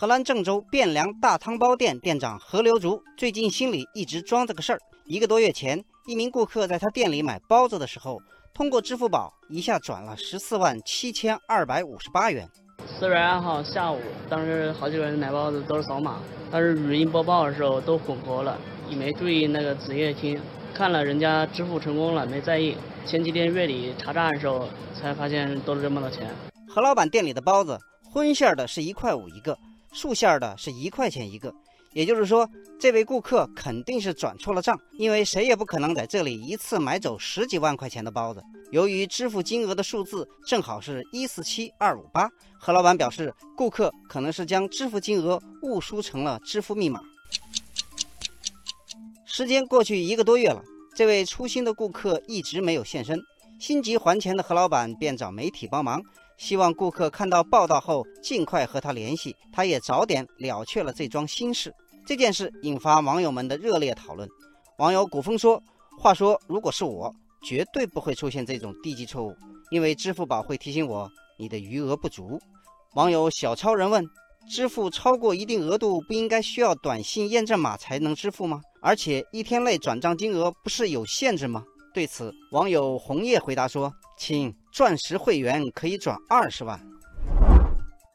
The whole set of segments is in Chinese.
荷兰郑州汴梁大汤包店店长何留竹最近心里一直装着个事儿。一个多月前，一名顾客在他店里买包子的时候，通过支付宝一下转了十四万七千二百五十八元。四月二号下午，当时好几个人买包子都是扫码，但是语音播报的时候都混合了，也没注意那个子夜听，看了人家支付成功了，没在意。前几天月底查账的时候，才发现多了这么多钱。何老板店里的包子，荤馅的是一块五一个，素馅的是一块钱一个。也就是说，这位顾客肯定是转错了账，因为谁也不可能在这里一次买走十几万块钱的包子。由于支付金额的数字正好是一四七二五八，何老板表示，顾客可能是将支付金额误输成了支付密码。时间过去一个多月了，这位粗心的顾客一直没有现身，心急还钱的何老板便找媒体帮忙。希望顾客看到报道后尽快和他联系，他也早点了却了这桩心事。这件事引发网友们的热烈讨论。网友古风说：“话说，如果是我，绝对不会出现这种低级错误，因为支付宝会提醒我你的余额不足。”网友小超人问：“支付超过一定额度，不应该需要短信验证码才能支付吗？而且一天内转账金额不是有限制吗？”对此，网友红叶回答说：“亲，钻石会员可以转二十万。”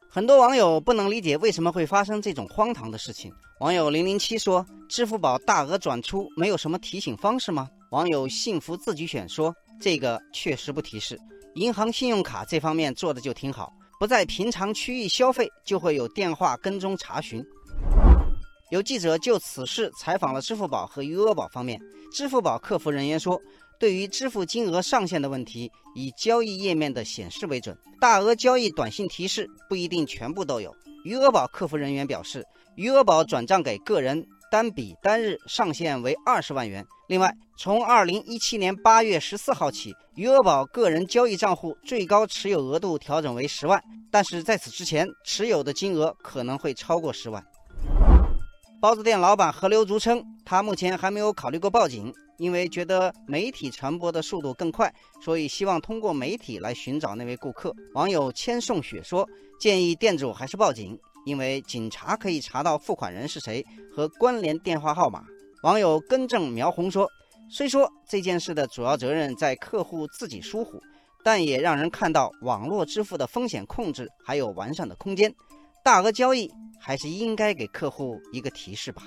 很多网友不能理解为什么会发生这种荒唐的事情。网友零零七说：“支付宝大额转出没有什么提醒方式吗？”网友幸福自己选说：“这个确实不提示，银行信用卡这方面做的就挺好，不在平常区域消费就会有电话跟踪查询。”有记者就此事采访了支付宝和余额宝方面，支付宝客服人员说。对于支付金额上限的问题，以交易页面的显示为准。大额交易短信提示不一定全部都有。余额宝客服人员表示，余额宝转账给个人单笔单日上限为二十万元。另外，从二零一七年八月十四号起，余额宝个人交易账户最高持有额度调整为十万，但是在此之前持有的金额可能会超过十万。包子店老板何流竹称，他目前还没有考虑过报警。因为觉得媒体传播的速度更快，所以希望通过媒体来寻找那位顾客。网友千颂雪说：“建议店主还是报警，因为警察可以查到付款人是谁和关联电话号码。”网友更正苗红说：“虽说这件事的主要责任在客户自己疏忽，但也让人看到网络支付的风险控制还有完善的空间。大额交易还是应该给客户一个提示吧。”